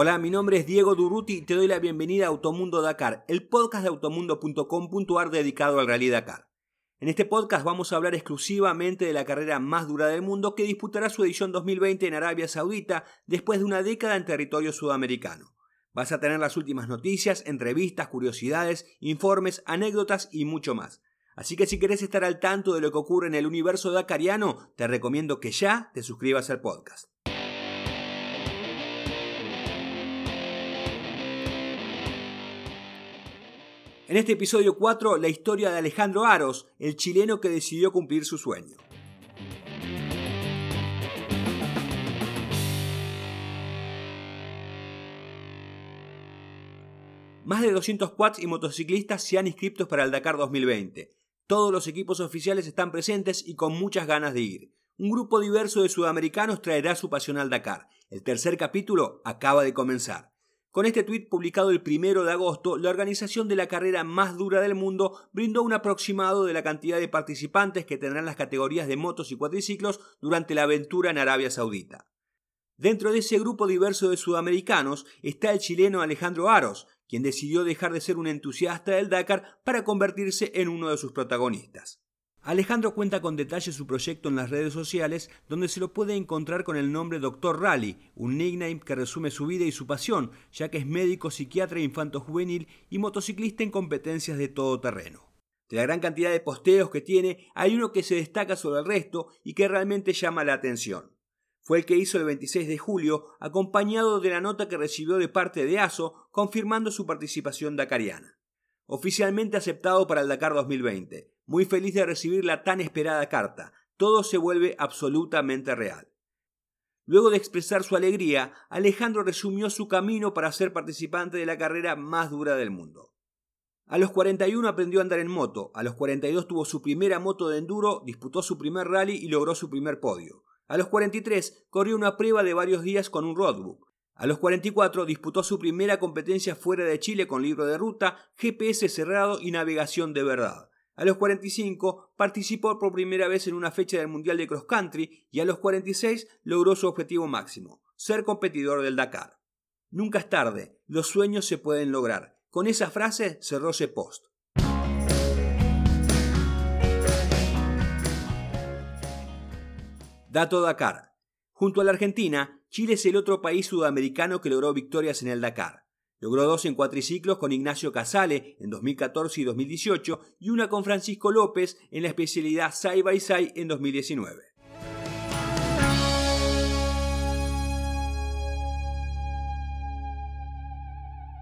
Hola, mi nombre es Diego Duruti y te doy la bienvenida a Automundo Dakar, el podcast de automundo.com.ar dedicado al Rally Dakar. En este podcast vamos a hablar exclusivamente de la carrera más dura del mundo que disputará su edición 2020 en Arabia Saudita después de una década en territorio sudamericano. Vas a tener las últimas noticias, entrevistas, curiosidades, informes, anécdotas y mucho más. Así que si querés estar al tanto de lo que ocurre en el universo dakariano, te recomiendo que ya te suscribas al podcast. En este episodio 4, la historia de Alejandro Aros, el chileno que decidió cumplir su sueño. Más de 200 quads y motociclistas se han inscrito para el Dakar 2020. Todos los equipos oficiales están presentes y con muchas ganas de ir. Un grupo diverso de sudamericanos traerá su pasión al Dakar. El tercer capítulo acaba de comenzar. Con este tuit publicado el primero de agosto, la organización de la carrera más dura del mundo brindó un aproximado de la cantidad de participantes que tendrán las categorías de motos y cuatriciclos durante la aventura en Arabia Saudita. Dentro de ese grupo diverso de sudamericanos está el chileno Alejandro Aros, quien decidió dejar de ser un entusiasta del Dakar para convertirse en uno de sus protagonistas. Alejandro cuenta con detalle su proyecto en las redes sociales, donde se lo puede encontrar con el nombre Dr. Rally, un nickname que resume su vida y su pasión, ya que es médico, psiquiatra infanto juvenil y motociclista en competencias de todo terreno. De la gran cantidad de posteos que tiene, hay uno que se destaca sobre el resto y que realmente llama la atención. Fue el que hizo el 26 de julio, acompañado de la nota que recibió de parte de ASO, confirmando su participación dakariana. Oficialmente aceptado para el Dakar 2020 muy feliz de recibir la tan esperada carta. Todo se vuelve absolutamente real. Luego de expresar su alegría, Alejandro resumió su camino para ser participante de la carrera más dura del mundo. A los 41 aprendió a andar en moto, a los 42 tuvo su primera moto de enduro, disputó su primer rally y logró su primer podio. A los 43 corrió una prueba de varios días con un roadbook. A los 44 disputó su primera competencia fuera de Chile con libro de ruta, GPS cerrado y navegación de verdad. A los 45 participó por primera vez en una fecha del Mundial de Cross Country y a los 46 logró su objetivo máximo, ser competidor del Dakar. Nunca es tarde, los sueños se pueden lograr. Con esa frase cerró ese post. Dato Dakar. Junto a la Argentina, Chile es el otro país sudamericano que logró victorias en el Dakar. Logró dos en cuatriciclos con Ignacio Casale en 2014 y 2018 y una con Francisco López en la especialidad Side by Side en 2019.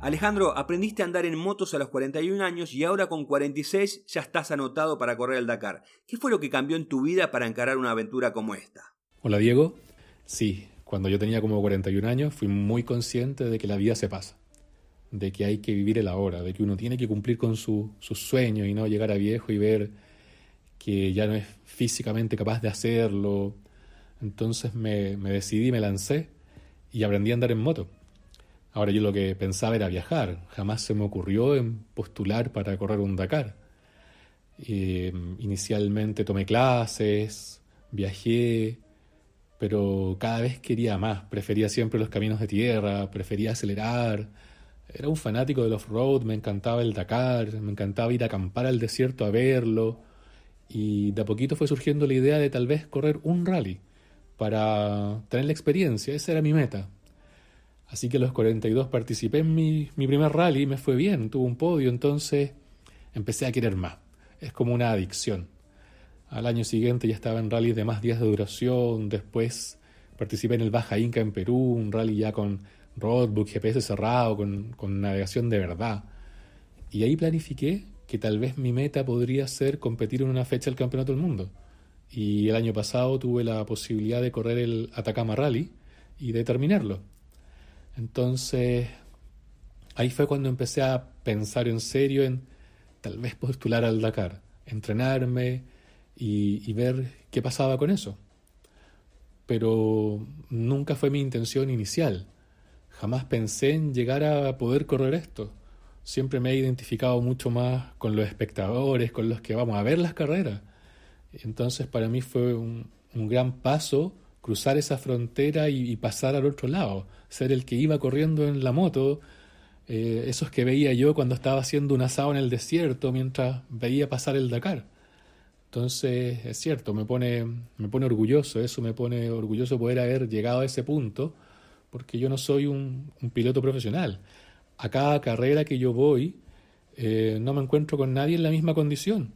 Alejandro, aprendiste a andar en motos a los 41 años y ahora con 46 ya estás anotado para correr el Dakar. ¿Qué fue lo que cambió en tu vida para encarar una aventura como esta? Hola Diego. Sí, cuando yo tenía como 41 años fui muy consciente de que la vida se pasa de que hay que vivir el ahora, de que uno tiene que cumplir con sus sueños y no llegar a viejo y ver que ya no es físicamente capaz de hacerlo. Entonces me, me decidí, me lancé y aprendí a andar en moto. Ahora yo lo que pensaba era viajar, jamás se me ocurrió en postular para correr un Dakar. Eh, inicialmente tomé clases, viajé, pero cada vez quería más, prefería siempre los caminos de tierra, prefería acelerar, era un fanático del off-road, me encantaba el Dakar, me encantaba ir a acampar al desierto a verlo. Y de a poquito fue surgiendo la idea de tal vez correr un rally para tener la experiencia, esa era mi meta. Así que a los 42 participé en mi, mi primer rally, me fue bien, tuve un podio, entonces empecé a querer más. Es como una adicción. Al año siguiente ya estaba en rallies de más días de duración, después participé en el Baja Inca en Perú, un rally ya con roadbook, GPS cerrado, con, con navegación de verdad. Y ahí planifiqué que tal vez mi meta podría ser competir en una fecha del Campeonato del Mundo. Y el año pasado tuve la posibilidad de correr el Atacama Rally y de terminarlo. Entonces, ahí fue cuando empecé a pensar en serio en tal vez postular al Dakar. entrenarme y, ver qué pasaba con eso. Pero nunca fue mi intención inicial. Jamás pensé en llegar a poder correr esto. Siempre me he identificado mucho más con los espectadores, con los que vamos a ver las carreras. Entonces para mí fue un, gran paso cruzar esa frontera y, pasar al otro lado, ser el que iba corriendo en la moto, eh, esos que veía yo cuando estaba haciendo un asado en el desierto mientras veía pasar el Dakar. Entonces, es cierto, me pone, me pone orgulloso, eso me pone orgulloso poder haber llegado a ese punto, porque yo no soy un, piloto profesional. A cada carrera que yo voy, eh, no me encuentro con nadie en la misma condición.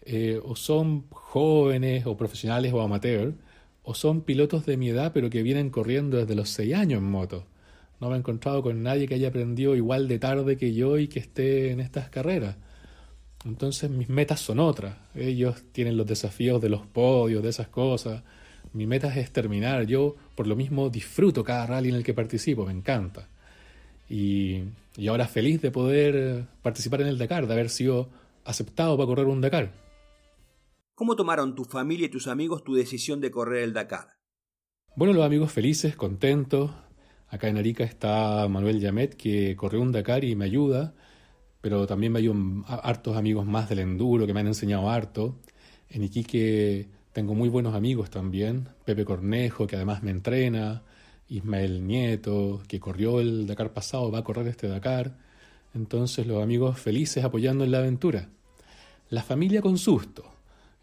Eh, o son jóvenes o profesionales o amateurs, o son pilotos de mi edad pero que vienen corriendo desde los seis años en moto. No me he encontrado con nadie que haya aprendido igual de tarde que yo y que esté en estas carreras. Entonces mis metas son otras. Ellos tienen los desafíos de los podios, de esas cosas. Mi meta es terminar. Yo por lo mismo disfruto cada rally en el que participo, me encanta. Y, y ahora feliz de poder participar en el Dakar, de haber sido aceptado para correr un Dakar. ¿Cómo tomaron tu familia y tus amigos tu decisión de correr el Dakar? Bueno, los amigos felices, contentos. Acá en Arica está Manuel Yamet, que corrió un Dakar y me ayuda, pero también me ayudan hartos amigos más del enduro que me han enseñado harto. En Iquique tengo muy buenos amigos también. Pepe Cornejo, que además me entrena. Ismael Nieto, que corrió el Dakar pasado, va a correr este Dakar. Entonces los amigos felices apoyando en la aventura. La familia con susto.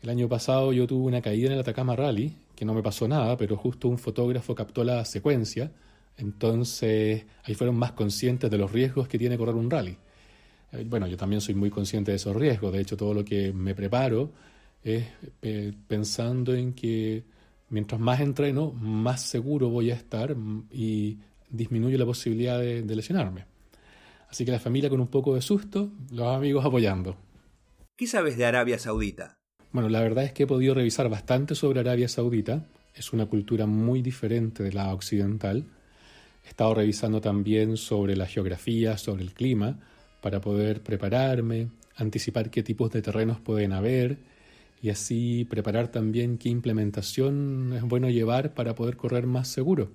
El año pasado yo tuve una caída en el Atacama Rally, que no me pasó nada, pero justo un fotógrafo captó la secuencia, entonces ahí fueron más conscientes de los riesgos que tiene correr un rally. Eh, bueno, yo también soy muy consciente de esos riesgos, de hecho todo lo que me preparo es eh, pensando en que mientras más entreno, más seguro voy a estar y disminuyo la posibilidad de, de lesionarme. Así que la familia con un poco de susto, los amigos apoyando. ¿Qué sabes de Arabia Saudita? Bueno, la verdad es que he podido revisar bastante sobre Arabia Saudita. Es una cultura muy diferente de la occidental. He estado revisando también sobre la geografía, sobre el clima, para poder prepararme, anticipar qué tipos de terrenos pueden haber y así preparar también qué implementación es bueno llevar para poder correr más seguro.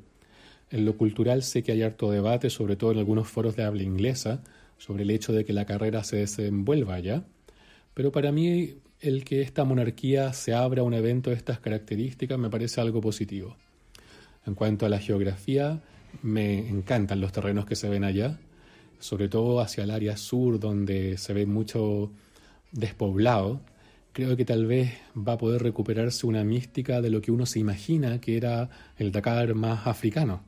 En lo cultural sé que hay harto debate, sobre todo en algunos foros de habla inglesa, sobre el hecho de que la carrera se desenvuelva allá, pero para mí el que esta monarquía se abra a un evento de estas características me parece algo positivo. En cuanto a la geografía, me encantan los terrenos que se ven allá, sobre todo hacia el área sur donde se ve mucho despoblado. Creo que tal vez va a poder recuperarse una mística de lo que uno se imagina que era el Dakar más africano.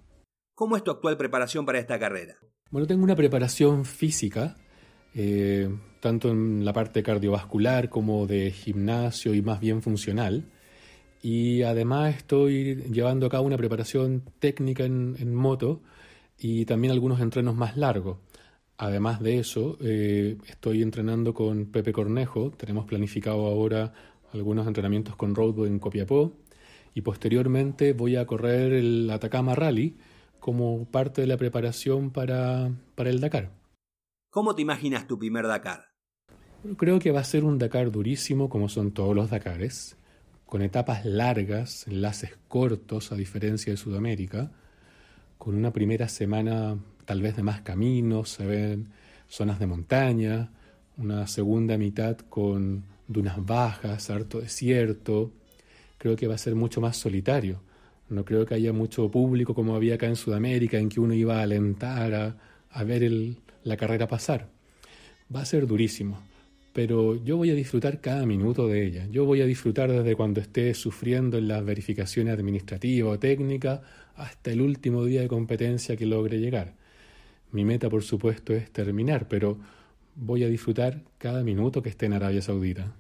¿Cómo es tu actual preparación para esta carrera? Bueno, tengo una preparación física eh, tanto en la parte cardiovascular como de gimnasio y más bien funcional. Y además estoy llevando a cabo una preparación técnica en, moto y también algunos entrenos más largos. Además de eso, eh, estoy entrenando con Pepe Cornejo. Tenemos planificado ahora algunos entrenamientos con Roadbook en Copiapó. Y posteriormente voy a correr el Atacama Rally como parte de la preparación para el Dakar. ¿Cómo te imaginas tu primer Dakar? Creo que va a ser un Dakar durísimo como son todos los Dakares, con etapas largas, enlaces cortos a diferencia de Sudamérica, con una primera semana tal vez de más caminos, se ven zonas de montaña, una segunda mitad con dunas bajas, harto desierto. Creo que va a ser mucho más solitario. No creo que haya mucho público como había acá en Sudamérica, en que uno iba a alentar a, ver el, la carrera pasar. Va a ser durísimo, pero yo voy a disfrutar cada minuto de ella. Yo voy a disfrutar desde cuando esté sufriendo en las verificaciones administrativas o técnicas hasta el último día de competencia que logre llegar. Mi meta, por supuesto, es terminar, pero voy a disfrutar cada minuto que esté en Arabia Saudita.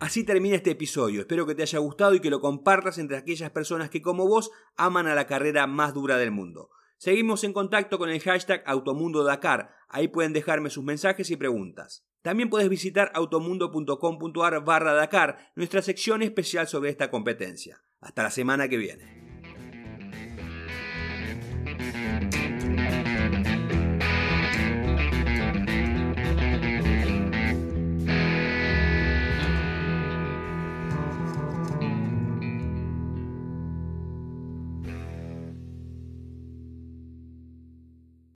Así termina este episodio. Espero que te haya gustado y que lo compartas entre aquellas personas que como vos aman a la carrera más dura del mundo. Seguimos en contacto con el hashtag Automundo Dakar. Ahí pueden dejarme sus mensajes y preguntas. También puedes visitar automundo.com.ar barra Dakar, nuestra sección especial sobre esta competencia. Hasta la semana que viene.